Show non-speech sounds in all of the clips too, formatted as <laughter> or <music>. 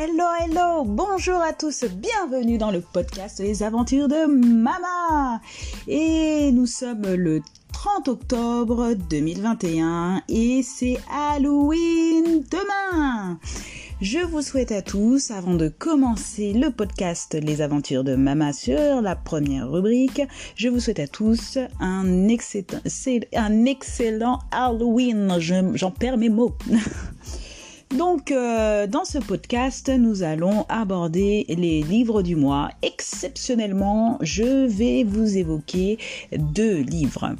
Hello, hello, bonjour à tous, bienvenue dans le podcast Les aventures de Mama. Et nous sommes le 30 octobre 2021 et c'est Halloween demain. Je vous souhaite à tous, avant de commencer le podcast Les aventures de Mama sur la première rubrique, je vous souhaite à tous un excellent, un excellent Halloween. J'en perds mes mots. <laughs> Donc, euh, dans ce podcast, nous allons aborder les livres du mois. Exceptionnellement, je vais vous évoquer deux livres.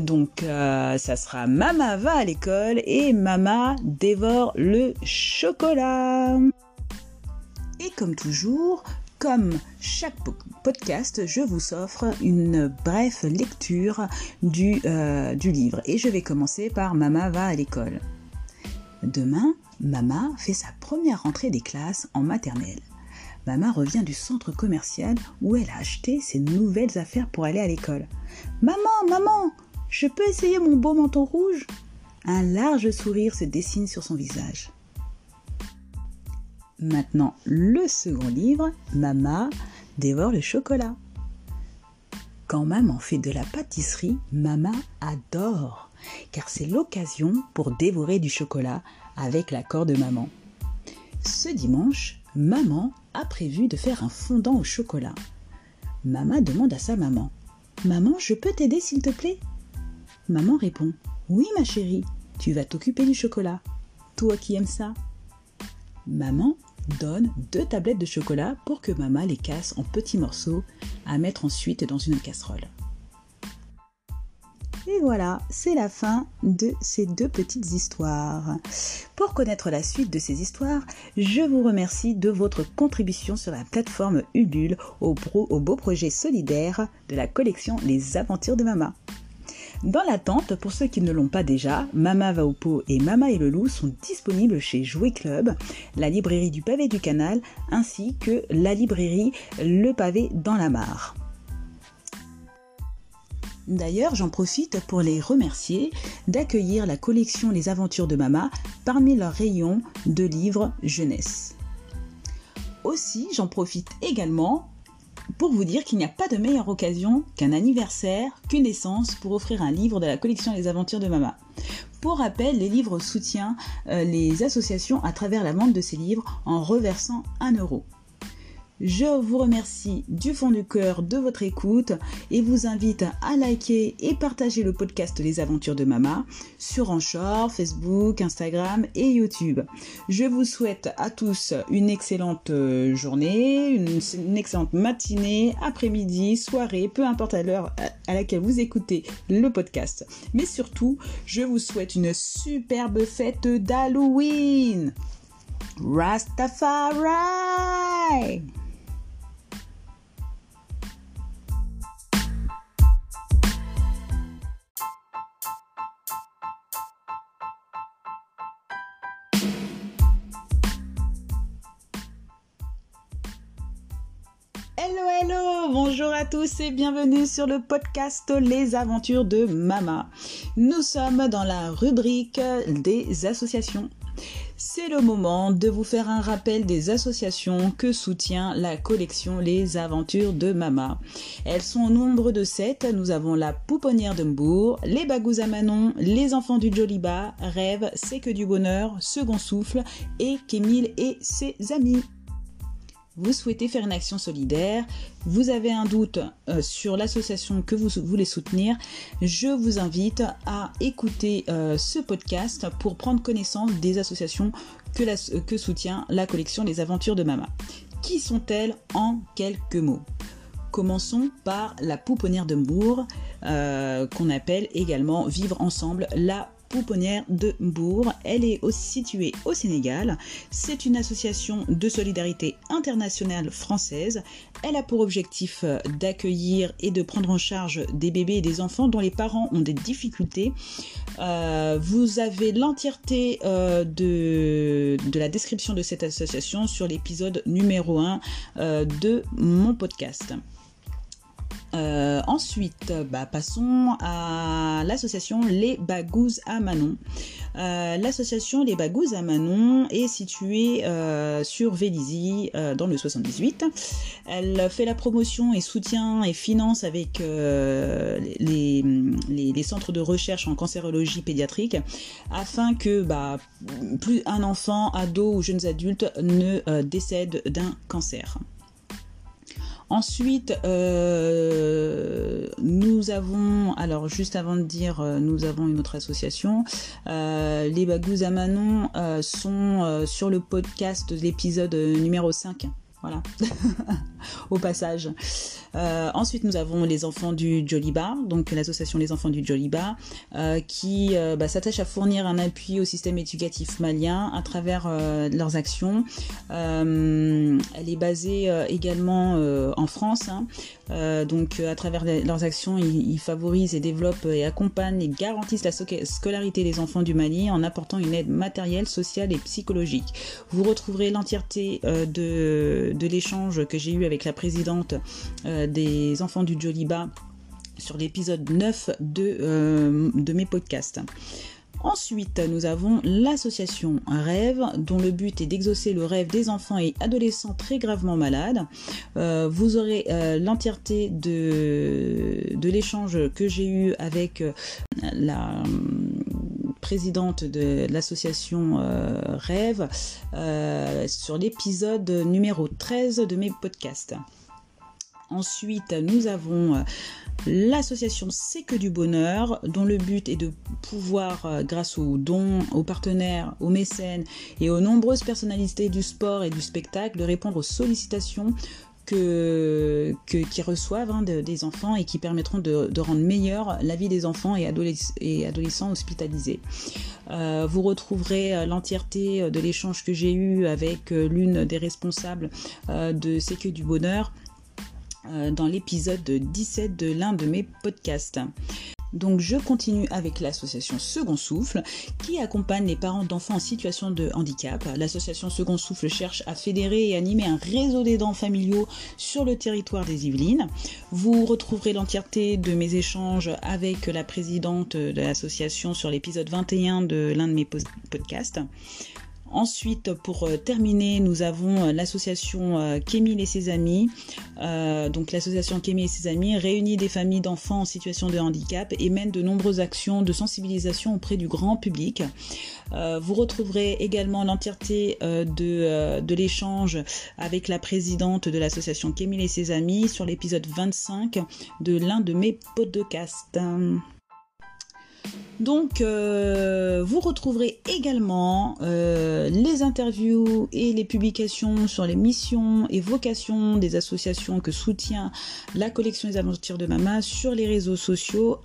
Donc, euh, ça sera Mama va à l'école et Mama dévore le chocolat. Et comme toujours, comme chaque podcast, je vous offre une brève lecture du, euh, du livre. Et je vais commencer par Mama va à l'école. Demain, Mama fait sa première rentrée des classes en maternelle. Mama revient du centre commercial où elle a acheté ses nouvelles affaires pour aller à l'école. Maman, maman, je peux essayer mon beau manteau rouge? Un large sourire se dessine sur son visage. Maintenant, le second livre, Mama dévore le chocolat. Quand maman fait de la pâtisserie, Mama adore, car c'est l'occasion pour dévorer du chocolat avec l'accord de maman. Ce dimanche, maman a prévu de faire un fondant au chocolat. Maman demande à sa maman Maman, je peux t'aider s'il te plaît? Maman répond Oui, ma chérie, tu vas t'occuper du chocolat. Toi qui aimes ça Maman donne deux tablettes de chocolat pour que maman les casse en petits morceaux à mettre ensuite dans une casserole. Et voilà, c'est la fin de ces deux petites histoires. Pour connaître la suite de ces histoires, je vous remercie de votre contribution sur la plateforme Ulule au, beau projet solidaire de la collection Les Aventures de Mama. Dans l'attente, pour ceux qui ne l'ont pas déjà, Mama va au pot et Mama et le loup sont disponibles chez Jouet Club, la librairie du pavé du canal, ainsi que la librairie Le pavé dans la mare. D'ailleurs, j'en profite pour les remercier d'accueillir la collection Les Aventures de Mama parmi leurs rayons de livres jeunesse. Aussi, j'en profite également pour vous dire qu'il n'y a pas de meilleure occasion qu'un anniversaire, qu'une naissance pour offrir un livre de la collection Les Aventures de Mama. Pour rappel, les livres soutiennent euh, les associations à travers la vente de ces livres en reversant 1 euro. Je vous remercie du fond du cœur de votre écoute et vous invite à liker et partager le podcast Les Aventures de Mama sur Anchor, Facebook, Instagram et YouTube. Je vous souhaite à tous une excellente euh, journée, une, excellente matinée, après-midi, soirée, peu importe à l'heure à laquelle vous écoutez le podcast. Mais surtout, je vous souhaite une superbe fête d'Halloween. Rastafari! Bonjour à tous et bienvenue sur le podcast Les aventures de Mama. Nous sommes dans la rubrique des associations. C'est le moment de vous faire un rappel des associations que soutient la collection Les Aventures de Mama. Elles sont au nombre de sept. Nous avons la Pouponnière de Mbourg, les Bagous à Manon, les Enfants du Joliba, Rêve, C'est que du bonheur, Second Souffle et Kémil et ses amis vous souhaitez faire une action solidaire, vous avez un doute euh, sur l'association que vous voulez soutenir, je vous invite à écouter euh, ce podcast pour prendre connaissance des associations que, que soutient la collection Les Aventures de Mama. Qui sont-elles en quelques mots? Commençons par la pouponnière de Mbourg, euh, qu'on appelle également Vivre ensemble la de Bourg. Elle est aussi située au Sénégal. C'est une association de solidarité internationale française. Elle a pour objectif euh, d'accueillir et de prendre en charge des bébés et des enfants dont les parents ont des difficultés. Euh, vous avez l'entièreté euh, de, de, la description de cette association sur l'épisode numéro 1 de mon podcast. Euh, ensuite, bah, passons à l'association Les Bagous à Manon. L'association Les Bagous à Manon est située sur Vélizy dans le 78. Elle fait la promotion et soutient et finance avec les, les, centres de recherche en cancérologie pédiatrique afin que bah, plus un enfant, ado ou jeunes adultes ne décède d'un cancer. Ensuite, euh, nous avons, alors juste avant de dire, euh, nous avons une autre association. Euh, les Bagous à Manon sont sur le podcast de l'épisode numéro 5 voilà, <laughs> au passage. Euh, ensuite, nous avons les enfants du Joliba, donc l'association Les Enfants du Joliba, euh, qui euh, bah, s'attache à fournir un appui au système éducatif malien à travers leurs actions. elle est basée également en France, hein. Donc à travers leurs actions, ils, favorisent et développent et accompagnent et garantissent la scolarité des enfants du Mali en apportant une aide matérielle, sociale et psychologique. Vous retrouverez l'entièreté de de l'échange que j'ai eu avec la présidente euh, des enfants du Joliba sur l'épisode 9 de, euh, de mes podcasts. Ensuite, nous avons l'association Rêve, dont le but est d'exaucer le rêve des enfants et adolescents très gravement malades. Euh, vous aurez l'entièreté de, l'échange que j'ai eu avec la présidente de l'association euh, Rêve, euh, sur l'épisode numéro 13 de mes podcasts. Ensuite, nous avons euh, l'association C'est que du bonheur, dont le but est de pouvoir, grâce aux dons, aux partenaires, aux mécènes et aux nombreuses personnalités du sport et du spectacle, de répondre aux sollicitations que, qui reçoivent hein, des enfants et qui permettront de, rendre meilleure la vie des enfants et, adolescents hospitalisés. Euh, vous retrouverez euh, l'entièreté de l'échange que j'ai eu avec euh, l'une des responsables de C'est que du bonheur dans l'épisode 17 de l'un de mes podcasts. Donc je continue avec l'association Second Souffle qui accompagne les parents d'enfants en situation de handicap. L'association Second Souffle cherche à fédérer et animer un réseau d'aidants familiaux sur le territoire des Yvelines. Vous retrouverez l'entièreté de mes échanges avec la présidente de l'association sur l'épisode 21 de l'un de mes podcasts. Ensuite, pour euh, terminer, nous avons euh, l'association euh, Kémil et ses amis. donc l'association Kémil et ses amis réunit des familles d'enfants en situation de handicap et mène de nombreuses actions de sensibilisation auprès du grand public. vous retrouverez également l'entièreté de, de l'échange avec la présidente de l'association Kémil et ses amis sur l'épisode 25 de l'un de mes podcasts. Donc, euh, vous retrouverez également euh, les interviews et les publications sur les missions et vocations des associations que soutient la collection Les Aventures de Mama sur les réseaux sociaux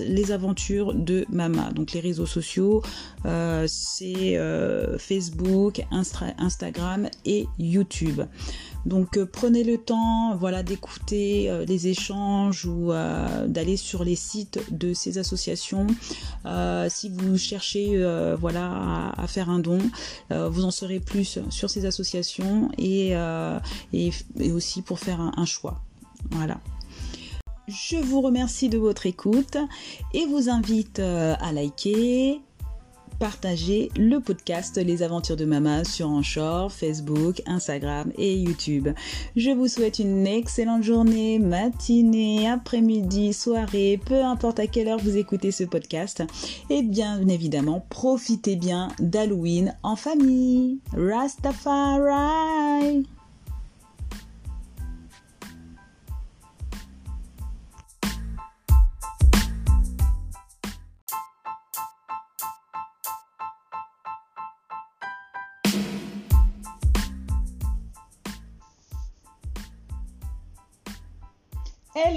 les aventures de Mama. Donc, les réseaux sociaux, euh, c'est Facebook, Instagram et YouTube. Donc prenez le temps voilà, d'écouter les échanges ou d'aller sur les sites de ces associations. Si vous cherchez voilà, à, faire un don, vous en saurez plus sur ces associations et, et, aussi pour faire un, un choix. Voilà. Je vous remercie de votre écoute et vous invite à liker, partager le podcast Les Aventures de Mama sur Anchor, Facebook, Instagram et YouTube. Je vous souhaite une excellente journée, matinée, après-midi, soirée, peu importe à quelle heure vous écoutez ce podcast. Et bien évidemment, profitez bien d'Halloween en famille. Rastafari!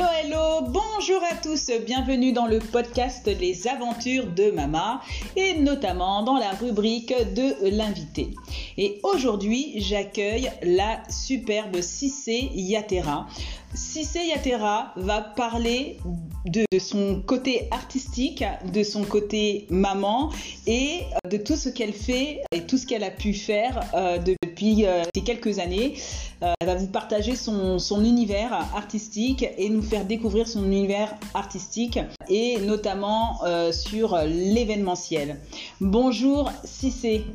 Hello, bonjour à tous, bienvenue dans le podcast Les aventures de Mama et notamment dans la rubrique de l'invité. Et aujourd'hui, j'accueille la superbe Cissé Yatera. Cissé Yatera va parler de son côté artistique, de son côté maman et de tout ce qu'elle fait et tout ce qu'elle a pu faire euh, depuis depuis ces quelques années. elle va vous partager son, son, univers artistique et nous faire découvrir son univers artistique et notamment sur l'événementiel. Bonjour Cissé.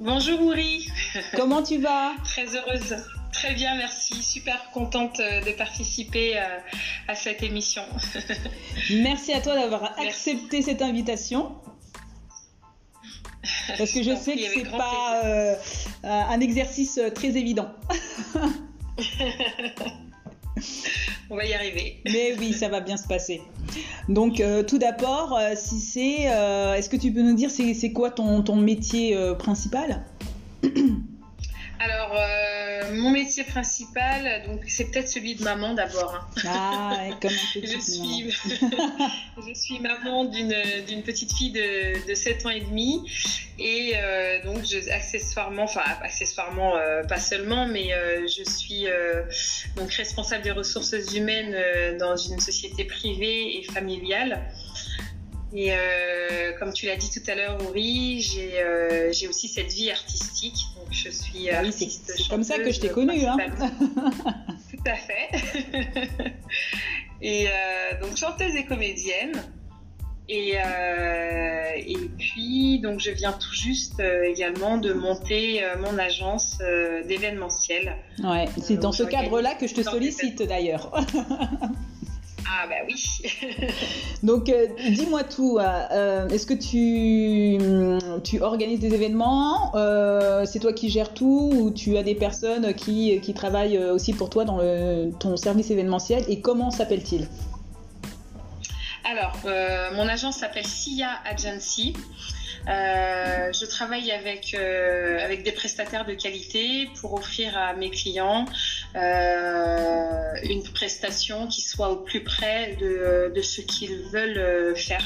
Bonjour Ouri. Comment tu vas? <laughs> Très heureuse. Très bien, merci. Super contente euh, de participer euh, à cette émission. <laughs> merci à toi d'avoir accepté cette invitation. <laughs> Parce que je, sais que c'est pas euh, un exercice très évident. <laughs> On va y arriver. Mais oui, ça va bien se passer. Donc, tout d'abord, si c'est, est-ce que tu peux nous dire c'est quoi ton, ton métier principal? Alors, euh, mon métier principal, donc c'est peut-être celui de maman d'abord. Hein. Ah, comme un <laughs> je, suis, <laughs> je suis maman d'une petite fille de, de, 7 ans et demi. Et euh, donc, je, accessoirement, enfin, accessoirement, euh, pas seulement, mais je suis donc responsable des ressources humaines dans une société privée et familiale. Et euh, comme tu l'as dit tout à l'heure, euh, j'ai aussi cette vie artistique. Je suis oui, C'est comme ça que je t'ai connue. Hein. <laughs> tout à fait. <laughs> et euh, donc chanteuse et comédienne. Et, et puis, donc, je viens tout juste également de monter mon agence d'événementiel. Ouais, c'est dans ce cadre-là que je te sollicite d'ailleurs. <laughs> Ah bah oui. <laughs> Donc euh, dis-moi tout. Euh, euh, est-ce que tu, tu organises des événements C'est toi qui gères tout ou tu as des personnes qui, qui travaillent aussi pour toi dans le, ton service événementiel Et comment s'appelle-t-il? Alors, mon agence s'appelle SIA Agency. Euh, je travaille avec, euh, avec des prestataires de qualité pour offrir à mes clients euh, une prestation qui soit au plus près de, de ce qu'ils veulent faire.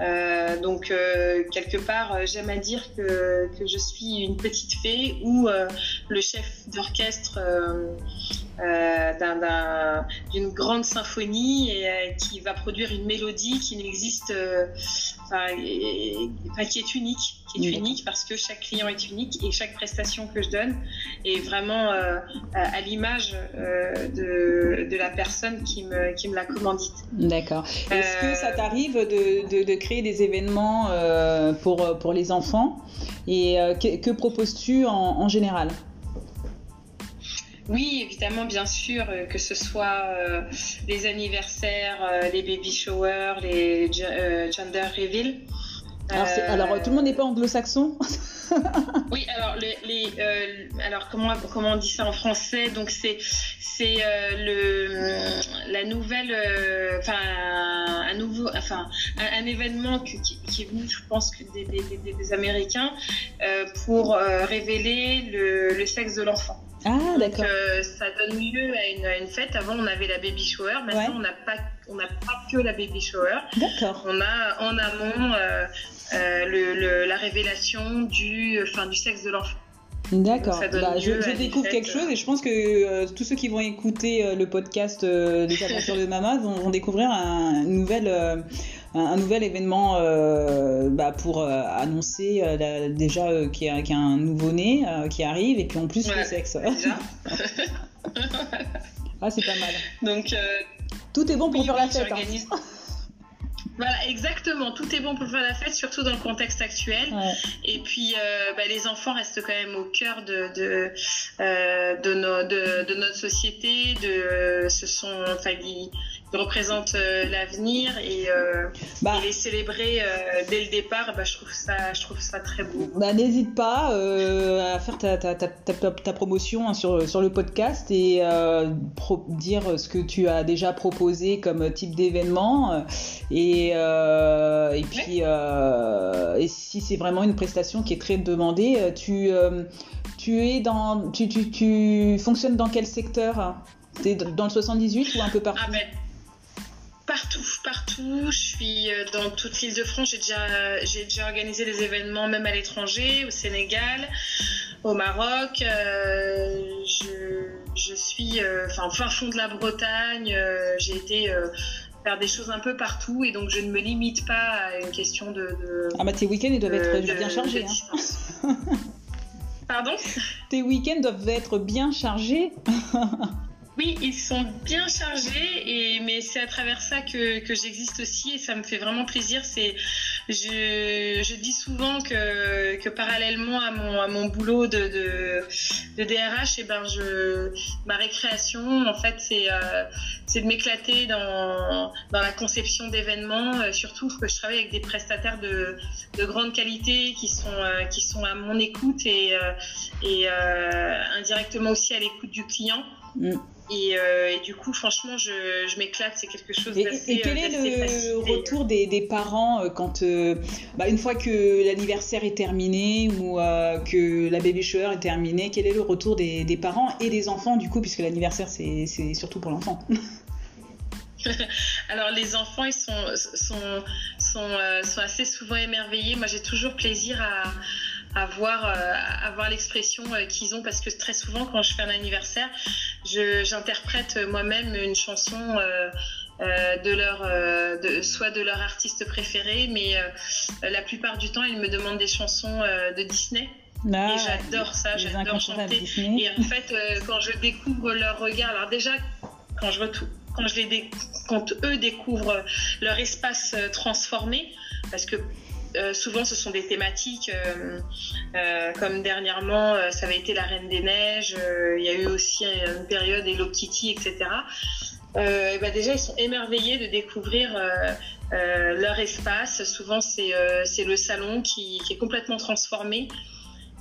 Euh, donc euh, quelque part, euh, j'aime à dire que, que, je suis une petite fée ou le chef d'orchestre d'une grande symphonie et qui va produire une mélodie qui n'existe, enfin, qui est unique qui est unique parce que chaque client est unique et chaque prestation que je donne est vraiment euh, à l'image euh, de, de, la personne qui me, qui me l'a commandite. D'accord. Est-ce que ça euh, t'arrive de, de, créer des événements pour, pour les enfants? Et que, que proposes-tu en, en général? Oui, évidemment, bien sûr, que ce soit les anniversaires, les baby showers, les gender reveal. Alors, tout le monde n'est pas anglo-saxon? <laughs> Oui, alors, les, euh, alors comment, comment on dit ça en français? Donc, c'est c'est euh, le la nouvelle, euh, enfin un nouveau, enfin un, événement qui, qui, est venu, je pense, des, des, des, Américains pour révéler le, le sexe de l'enfant. Ah, d'accord. ça donne lieu à une, une, fête. Avant, on avait la baby shower. Maintenant, on n'a pas, on n'a pas que la baby shower. D'accord. On a en amont euh, le, la révélation du, enfin, du sexe de l'enfant. D'accord. Bah, je, découvre quelque chose et je pense que euh, tous ceux qui vont écouter euh, le podcast des <laughs> aventures de Mama vont, découvrir un, nouvel, un, nouvel événement bah, pour annoncer déjà qu'il y, a un nouveau-né qui arrive et puis en plus le sexe. <laughs> ah, c'est pas mal. Donc, tout est bon pour faire la fête. Hein. <laughs> Voilà, exactement. Tout est bon pour faire la fête, surtout dans le contexte actuel. Et puis, euh, bah, les enfants restent quand même au cœur de, de, euh, de, de, notre société. De, ce sont, enfin, représente euh, l'avenir et, euh, bah. les célébrer euh, dès le départ, bah, je, trouve ça, je trouve ça très beau. Bah, N'hésite pas à faire ta, ta, ta, ta promotion hein, sur, sur, le podcast et dire ce que tu as déjà proposé comme type d'événement et, et puis et si c'est vraiment une prestation qui est très demandée, tu, tu, es dans, tu, tu, tu fonctionnes dans quel secteur T'es dans le 78 ou un peu partout? Ah ben, Partout, partout. Je suis euh, dans toute l'île de France. J'ai déjà, j'ai déjà organisé des événements même à l'étranger, au Sénégal, au Maroc. Euh, je, je, suis euh, enfin, au fin fond de la Bretagne. j'ai été faire des choses un peu partout et donc je ne me limite pas à une question de. ah bah tes week-ends ils doivent être bien chargés. Hein. <laughs> Pardon? Tes week-ends doivent être bien chargés. <laughs> Oui, ils sont bien chargés, et, mais c'est à travers ça que, j'existe aussi et ça me fait vraiment plaisir. C'est, je, dis souvent que, parallèlement à mon, boulot de, DRH, et eh ben ma récréation, en fait, c'est, euh, de m'éclater dans, la conception d'événements, euh, surtout que je travaille avec des prestataires de, de grande qualité qui sont, euh, qui sont à mon écoute et, et indirectement aussi à l'écoute du client. Mm. Euh, et, du coup, franchement, je, je m'éclate. C'est quelque chose d'assez. Et, quel est le retour des, des, parents euh, quand, euh, bah, une fois que l'anniversaire est terminé ou que la baby shower est terminée, quel est le retour des, des parents et des enfants du coup, puisque l'anniversaire c'est surtout pour l'enfant? <laughs> <laughs> Alors les enfants, ils sont, sont, sont, sont assez souvent émerveillés. Moi, j'ai toujours plaisir à à voir, euh, l'expression euh, qu'ils ont parce que très souvent quand je fais un anniversaire, j'interprète moi-même une chanson euh, de leur, de, soit de leur artiste préféré, mais la plupart du temps ils me demandent des chansons de Disney. Ah, et j'adore ça, j'adore chanter. Et en fait, quand je découvre leur regard, alors déjà, quand je, quand, je les quand eux découvrent leur espace transformé, parce que euh, souvent, ce sont des thématiques euh, euh, comme dernièrement, ça avait été la Reine des Neiges. il y a eu aussi une période Hello Kitty, etc. et ben déjà, ils sont émerveillés de découvrir leur espace. Souvent, c'est le salon qui, est complètement transformé.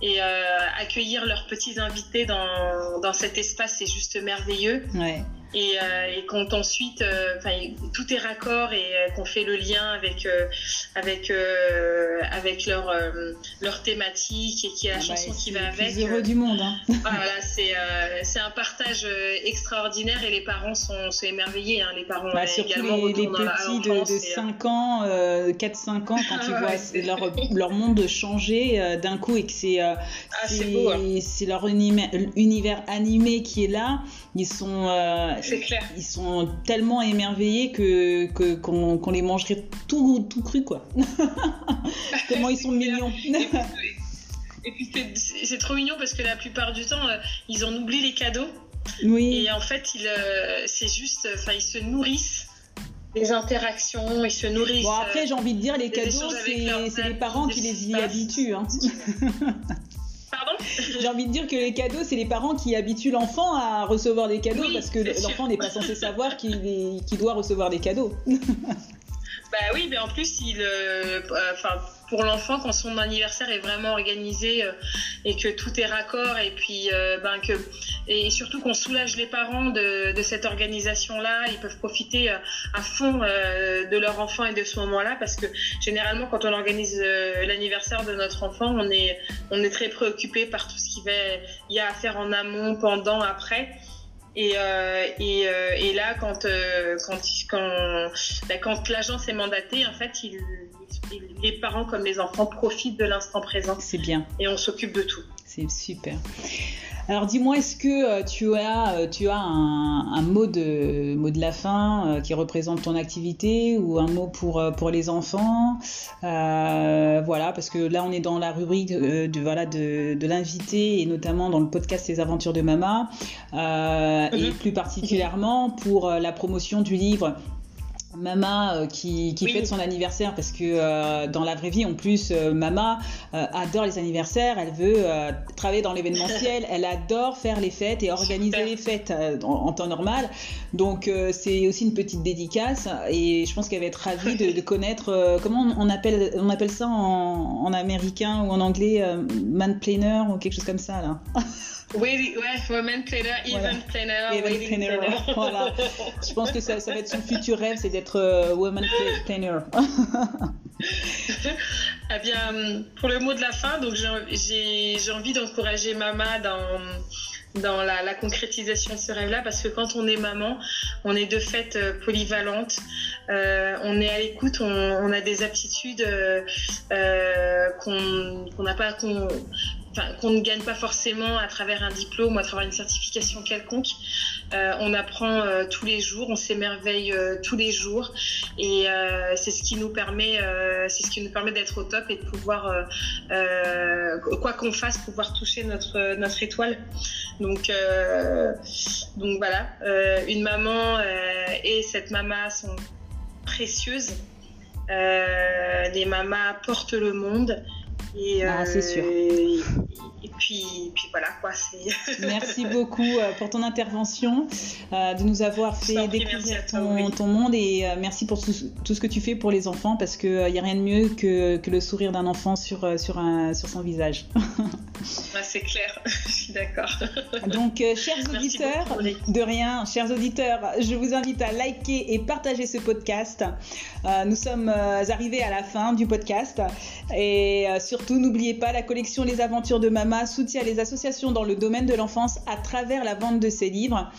Et accueillir leurs petits invités dans, cet espace, c'est juste merveilleux. Et, euh, et quand ensuite, euh, tout est raccord et euh, qu'on fait le lien avec avec avec leur leur thématique et qui est la ah bah, chanson qui va avec. C'est heureux du monde. Hein. <laughs> voilà, c'est c'est un partage extraordinaire et les parents sont, sont émerveillés. Hein. Les parents bah, surtout également les, les petits de, de 5 ans, 4-5 ans, quand <laughs> ils voient leur, leur monde changer d'un coup et que c'est ah, c'est leur univers animé qui est là, ils sont clair. Ils sont tellement émerveillés que qu'on les mangerait tout, tout cru, quoi. <laughs> tellement ils sont mignons. Et puis c'est trop mignon parce que la plupart du temps, euh, ils en oublient les cadeaux. Oui. Et en fait, euh, c'est juste, enfin, ils se nourrissent des interactions, ils se nourrissent. Bon, après, j'ai envie de dire, les cadeaux, c'est les parents qui les y habituent. Hein. <laughs> J'ai envie de dire que les cadeaux, c'est les parents qui habituent l'enfant à recevoir des cadeaux parce que l'enfant n'est pas censé savoir qu'il doit recevoir des cadeaux. <laughs> bah oui, mais en plus, il, euh, enfin, pour l'enfant quand son anniversaire est vraiment organisé euh, et que tout est raccord et puis euh, ben que et surtout qu'on soulage les parents de, de cette organisation là ils peuvent profiter euh, à fond de leur enfant et de ce moment là parce que généralement quand on organise l'anniversaire de notre enfant on est on est très préoccupé par tout ce qu'il y a à faire en amont pendant après et, et, et, là, quand, quand, quand, ben, quand l'agence est mandatée, en fait, il, les parents comme les enfants profitent de l'instant présent. C'est bien. Et on s'occupe de tout. C'est super. Alors dis-moi, est-ce que euh, tu as, euh, tu as un, mot, de, mot de la fin euh, qui représente ton activité ou un mot pour, pour les enfants? Voilà, parce que là on est dans la rubrique de, voilà, de, de l'invité et notamment dans le podcast Les aventures de Mama et mhm. plus particulièrement pour la promotion du livre Mama euh, qui, qui fête son anniversaire parce que euh, dans la vraie vie en plus euh, Mama adore les anniversaires, elle veut travailler dans l'événementiel, <laughs> elle adore faire les fêtes et organiser les fêtes en, temps normal. Donc c'est aussi une petite dédicace et je pense qu'elle va être ravie de, connaître comment on appelle on appelle ça en, en américain ou en anglais man planner ou quelque chose comme ça là. <laughs> Oui, ouais, women planner, event planner, event planner. <laughs> Voilà. Je pense que ça, ça, va être son futur rêve, c'est d'être euh, woman planner. <laughs> eh bien, pour le mot de la fin, donc j'ai envie d'encourager Mama dans dans la, concrétisation de ce rêve-là, parce que quand on est maman, on est de fait euh, polyvalente, euh, on est à l'écoute, on, a des aptitudes euh, qu'on n'a pas, qu'on qu'on ne gagne pas forcément à travers un diplôme ou à travers une certification quelconque. Euh, on apprend euh, tous les jours, on s'émerveille euh, tous les jours, et c'est ce qui nous permet, c'est ce qui nous permet d'être au top et de pouvoir, quoi qu'on fasse, pouvoir toucher notre notre étoile. Donc donc voilà, une maman et cette maman sont précieuses. les mamas portent le monde. Et, ah, c'est sûr. Et, puis, puis voilà quoi. <laughs> merci beaucoup euh, pour ton intervention, euh, de nous avoir fait découvrir ton, ton, monde et euh, merci pour tout, tout, ce que tu fais pour les enfants parce qu'il n'y a rien de mieux que, que le sourire d'un enfant sur, sur, un, sur son visage. <laughs> c'est clair, <laughs> je suis d'accord. Donc, chers auditeurs, de rien, chers auditeurs, je vous invite à liker et partager ce podcast. nous sommes arrivés à la fin du podcast et surtout, n'oubliez pas la collection Les Aventures de Soutient les associations dans le domaine de l'enfance à travers la vente de ses livres.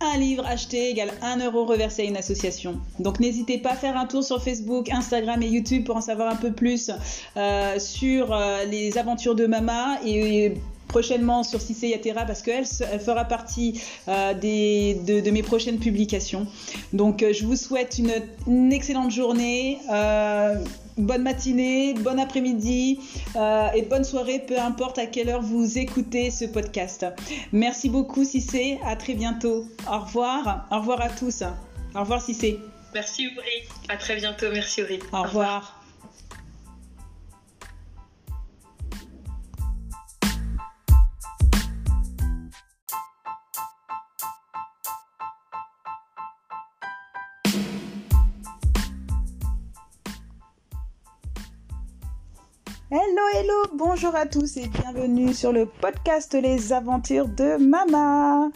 Un livre acheté égale 1 euro reversé à une association. Donc n'hésitez pas à faire un tour sur Facebook, Instagram et YouTube pour en savoir un peu plus euh, sur euh, les aventures de Mama et prochainement sur Cissé Yatera parce qu'elle elle fera partie euh, des, de, mes prochaines publications. Donc je vous souhaite une, excellente journée bonne matinée, bon après-midi euh, et bonne soirée, peu importe à quelle heure vous écoutez ce podcast. Merci beaucoup Cissé, à très bientôt. Au revoir, au revoir à tous. Au revoir Cissé. Merci Audrey, à très bientôt, merci Audrey. Au, revoir. Hello, bonjour à tous et bienvenue sur le podcast Les aventures de Mama.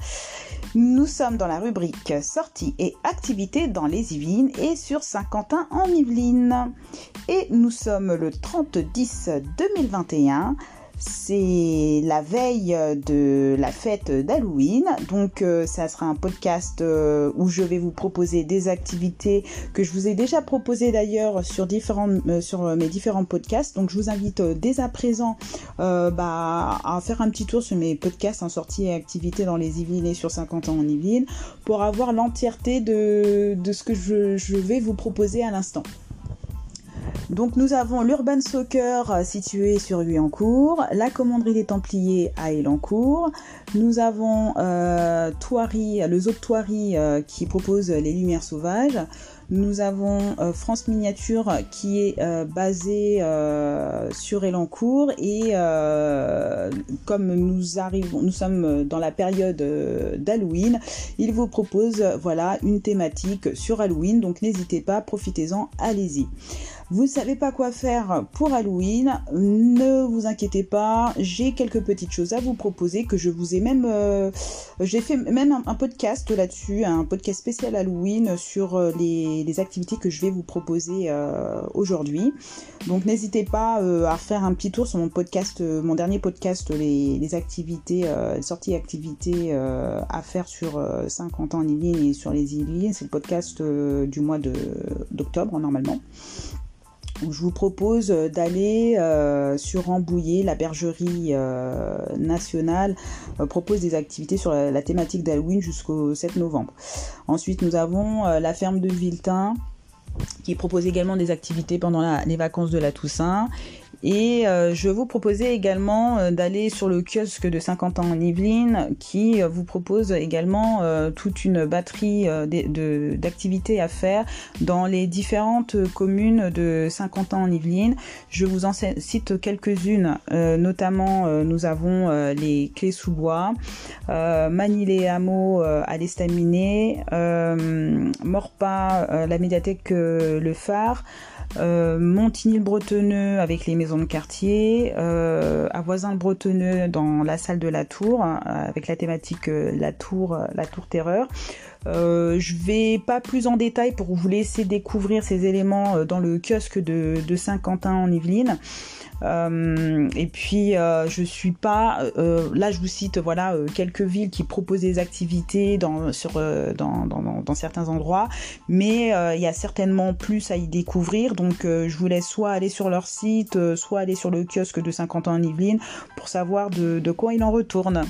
Nous sommes dans la rubrique sorties et activités dans les Yvelines et sur Saint-Quentin en Yvelines. Et nous sommes le 30-10 2021 c'est la veille de la fête d'Halloween, donc euh, ça sera un podcast euh, où je vais vous proposer des activités que je vous ai déjà proposées d'ailleurs sur euh, sur mes différents podcasts. Donc je vous invite dès à présent bah, à faire un petit tour sur mes podcasts en sortie et activités dans les Yvelines et sur 50 ans en Yvelines pour avoir l'entièreté de, ce que je vais vous proposer à l'instant. Donc nous avons l'Urban Soccer euh, situé sur Guyancourt, la commanderie des Templiers à Elancourt, nous avons euh, le zoo de Thoiry euh, qui propose les lumières sauvages, nous avons euh, France Miniature qui est euh, basé euh, sur Elancourt et comme nous arrivons, nous sommes dans la période d'Halloween, il vous propose voilà une thématique sur Halloween. Donc n'hésitez pas, profitez-en, allez-y. Vous ne savez pas quoi faire pour Halloween Ne vous inquiétez pas, j'ai quelques petites choses à vous proposer que je vous ai même, j'ai fait même un podcast là-dessus, un podcast spécial Halloween sur les les, activités que je vais vous proposer euh, aujourd'hui. Donc n'hésitez pas euh, à faire un petit tour sur mon podcast, euh, mon dernier podcast, les, activités, sorties activités à faire sur 50 ans en ligne et sur les îles. C'est le podcast du mois d'octobre normalement je vous propose d'aller sur Rambouillet, la bergerie nationale propose des activités sur la, thématique d'Halloween jusqu'au 7 novembre. Ensuite, nous avons la ferme de Viltin qui propose également des activités pendant les vacances de la Toussaint et euh, je vous proposais également euh, d'aller sur le kiosque de 50 ans en Yvelines qui euh, vous propose également toute une batterie d'activités à faire dans les différentes communes de 50 ans en Yvelines. Je vous en cite quelques-unes, notamment nous avons les Clés sous bois, Manilé Hameau à l'Estaminet, Morpa, la médiathèque Le Phare, euh, Montigny-le-Bretonneux avec les maisons de quartier, euh, à Voisin-le-Bretonneux dans la salle de la Tour, euh, avec la thématique la Tour, la Tour Terreur. Euh, je vais pas plus en détail pour vous laisser découvrir ces éléments dans le kiosque de, Saint-Quentin en Yvelines. Euh, et puis euh, je suis pas euh, là je vous cite voilà quelques villes qui proposent des activités dans certains endroits mais il y a certainement plus à y découvrir donc je vous laisse soit aller sur leur site soit aller sur le kiosque de 50 ans en Yvelines pour savoir de quoi il en retourne.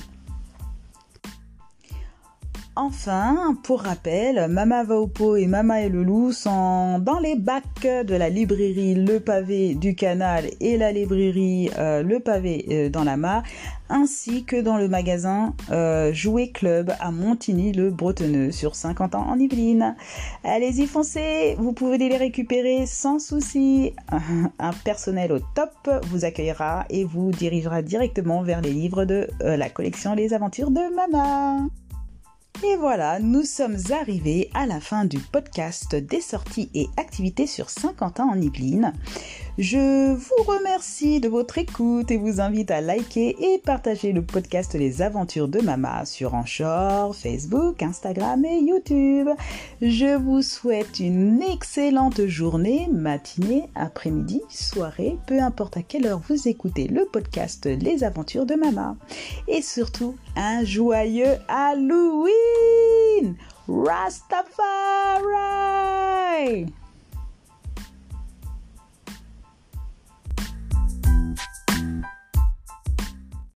Enfin, pour rappel, Mama Vaopo et Mama et le Loup sont dans les bacs de la librairie Le Pavé du Canal et la librairie euh, Le Pavé euh, dans la Mare, ainsi que dans le magasin euh, Jouet Club à Montigny-le-Bretonneux sur 50 ans en Yvelines. Allez-y foncez, vous pouvez les récupérer sans souci. <laughs> Un personnel au top vous accueillera et vous dirigera directement vers les livres de la collection Les Aventures de Mama. Et voilà, nous sommes arrivés à la fin du podcast des sorties et activités sur Saint-Quentin en Yvelines. Je vous remercie de votre écoute et vous invite à liker et partager le podcast Les Aventures de Mama sur Anchor, Facebook, Instagram et YouTube. Je vous souhaite une excellente journée, matinée, après-midi, soirée, peu importe à quelle heure vous écoutez le podcast Les Aventures de Mama. Et surtout, un joyeux Halloween! Rastafari!